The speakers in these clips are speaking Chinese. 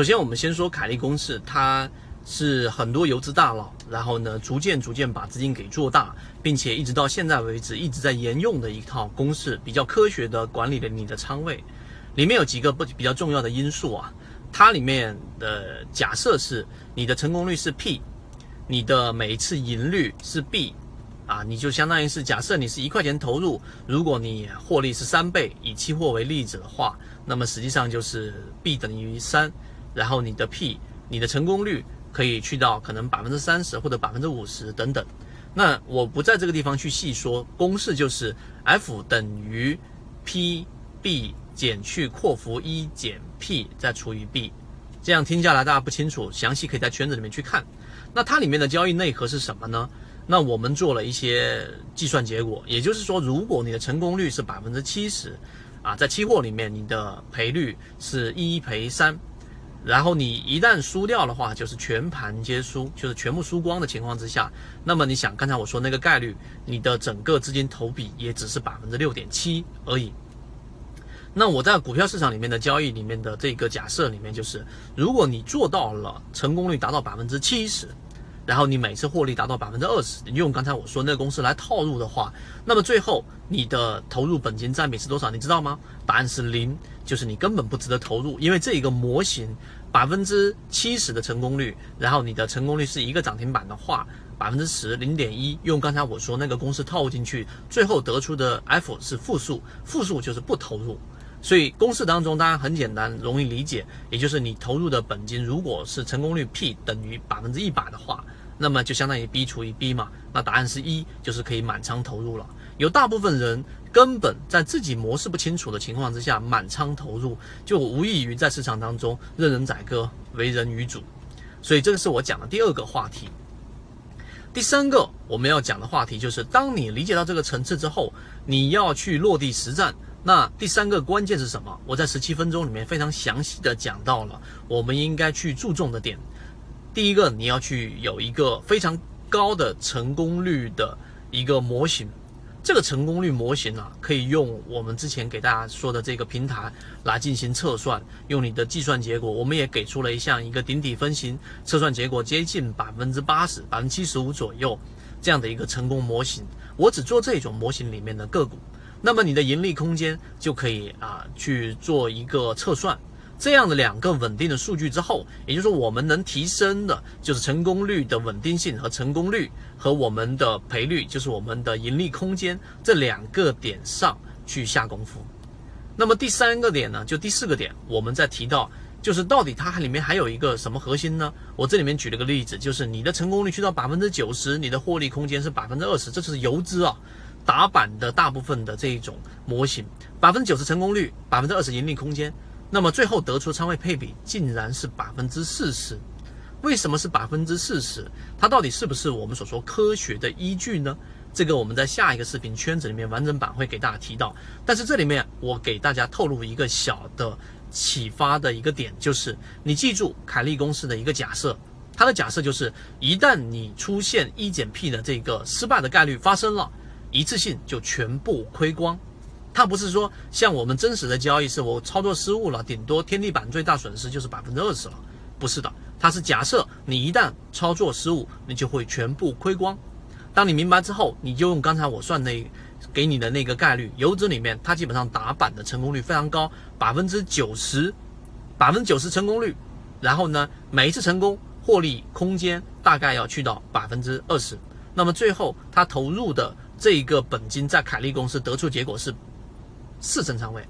首先，我们先说凯利公式，它是很多游资大佬，然后呢，逐渐逐渐把资金给做大，并且一直到现在为止一直在沿用的一套公式，比较科学的管理了你的仓位。里面有几个不比较重要的因素啊，它里面的假设是你的成功率是 P，你的每一次盈率是 B。啊，你就相当于是假设你是一块钱投入，如果你获利是三倍，以期货为例子的话，那么实际上就是 B 等于三，然后你的 P，你的成功率可以去到可能百分之三十或者百分之五十等等。那我不在这个地方去细说，公式就是 F 等于 PB 减去括弧一减 P 再除以 B，这样听下来大家不清楚，详细可以在圈子里面去看。那它里面的交易内核是什么呢？那我们做了一些计算结果，也就是说，如果你的成功率是百分之七十，啊，在期货里面你的赔率是一赔三，然后你一旦输掉的话，就是全盘皆输，就是全部输光的情况之下，那么你想刚才我说那个概率，你的整个资金投比也只是百分之六点七而已。那我在股票市场里面的交易里面的这个假设里面，就是如果你做到了成功率达到百分之七十。然后你每次获利达到百分之二十，你用刚才我说那个公式来套入的话，那么最后你的投入本金占比是多少？你知道吗？答案是零，就是你根本不值得投入，因为这一个模型百分之七十的成功率，然后你的成功率是一个涨停板的话，百分之十零点一，用刚才我说那个公式套进去，最后得出的 F 是负数，负数就是不投入。所以公式当中当然很简单，容易理解，也就是你投入的本金如果是成功率 P 等于百分之一百的话，那么就相当于 B 除以 B 嘛，那答案是一，就是可以满仓投入了。有大部分人根本在自己模式不清楚的情况之下满仓投入，就无异于在市场当中任人宰割，为人鱼主。所以这个是我讲的第二个话题。第三个我们要讲的话题就是，当你理解到这个层次之后，你要去落地实战。那第三个关键是什么？我在十七分钟里面非常详细的讲到了，我们应该去注重的点。第一个，你要去有一个非常高的成功率的一个模型。这个成功率模型啊，可以用我们之前给大家说的这个平台来进行测算。用你的计算结果，我们也给出了一项一个顶底分型，测算结果接近百分之八十、百分之七十五左右这样的一个成功模型。我只做这种模型里面的个股。那么你的盈利空间就可以啊去做一个测算，这样的两个稳定的数据之后，也就是说我们能提升的就是成功率的稳定性和成功率和我们的赔率，就是我们的盈利空间这两个点上去下功夫。那么第三个点呢，就第四个点，我们在提到就是到底它里面还有一个什么核心呢？我这里面举了个例子，就是你的成功率去到百分之九十，你的获利空间是百分之二十，这是游资啊。打板的大部分的这一种模型，百分之九十成功率，百分之二十盈利空间，那么最后得出仓位配比竟然是百分之四十。为什么是百分之四十？它到底是不是我们所说科学的依据呢？这个我们在下一个视频圈子里面完整版会给大家提到。但是这里面我给大家透露一个小的启发的一个点，就是你记住凯利公式的一个假设，它的假设就是一旦你出现一减 P 的这个失败的概率发生了。一次性就全部亏光，它不是说像我们真实的交易是我操作失误了，顶多天地板最大损失就是百分之二十了，不是的，它是假设你一旦操作失误，你就会全部亏光。当你明白之后，你就用刚才我算那给你的那个概率，游资里面它基本上打板的成功率非常高，百分之九十，百分之九十成功率，然后呢，每一次成功获利空间大概要去到百分之二十，那么最后它投入的。这一个本金在凯利公司得出结果是四成仓位，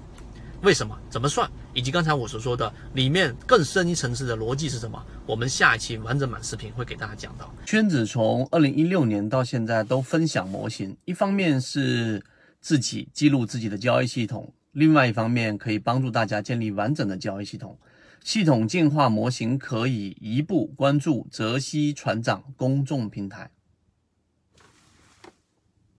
为什么？怎么算？以及刚才我所说的里面更深一层次的逻辑是什么？我们下一期完整版视频会给大家讲到。圈子从二零一六年到现在都分享模型，一方面是自己记录自己的交易系统，另外一方面可以帮助大家建立完整的交易系统。系统进化模型可以一步关注泽西船长公众平台。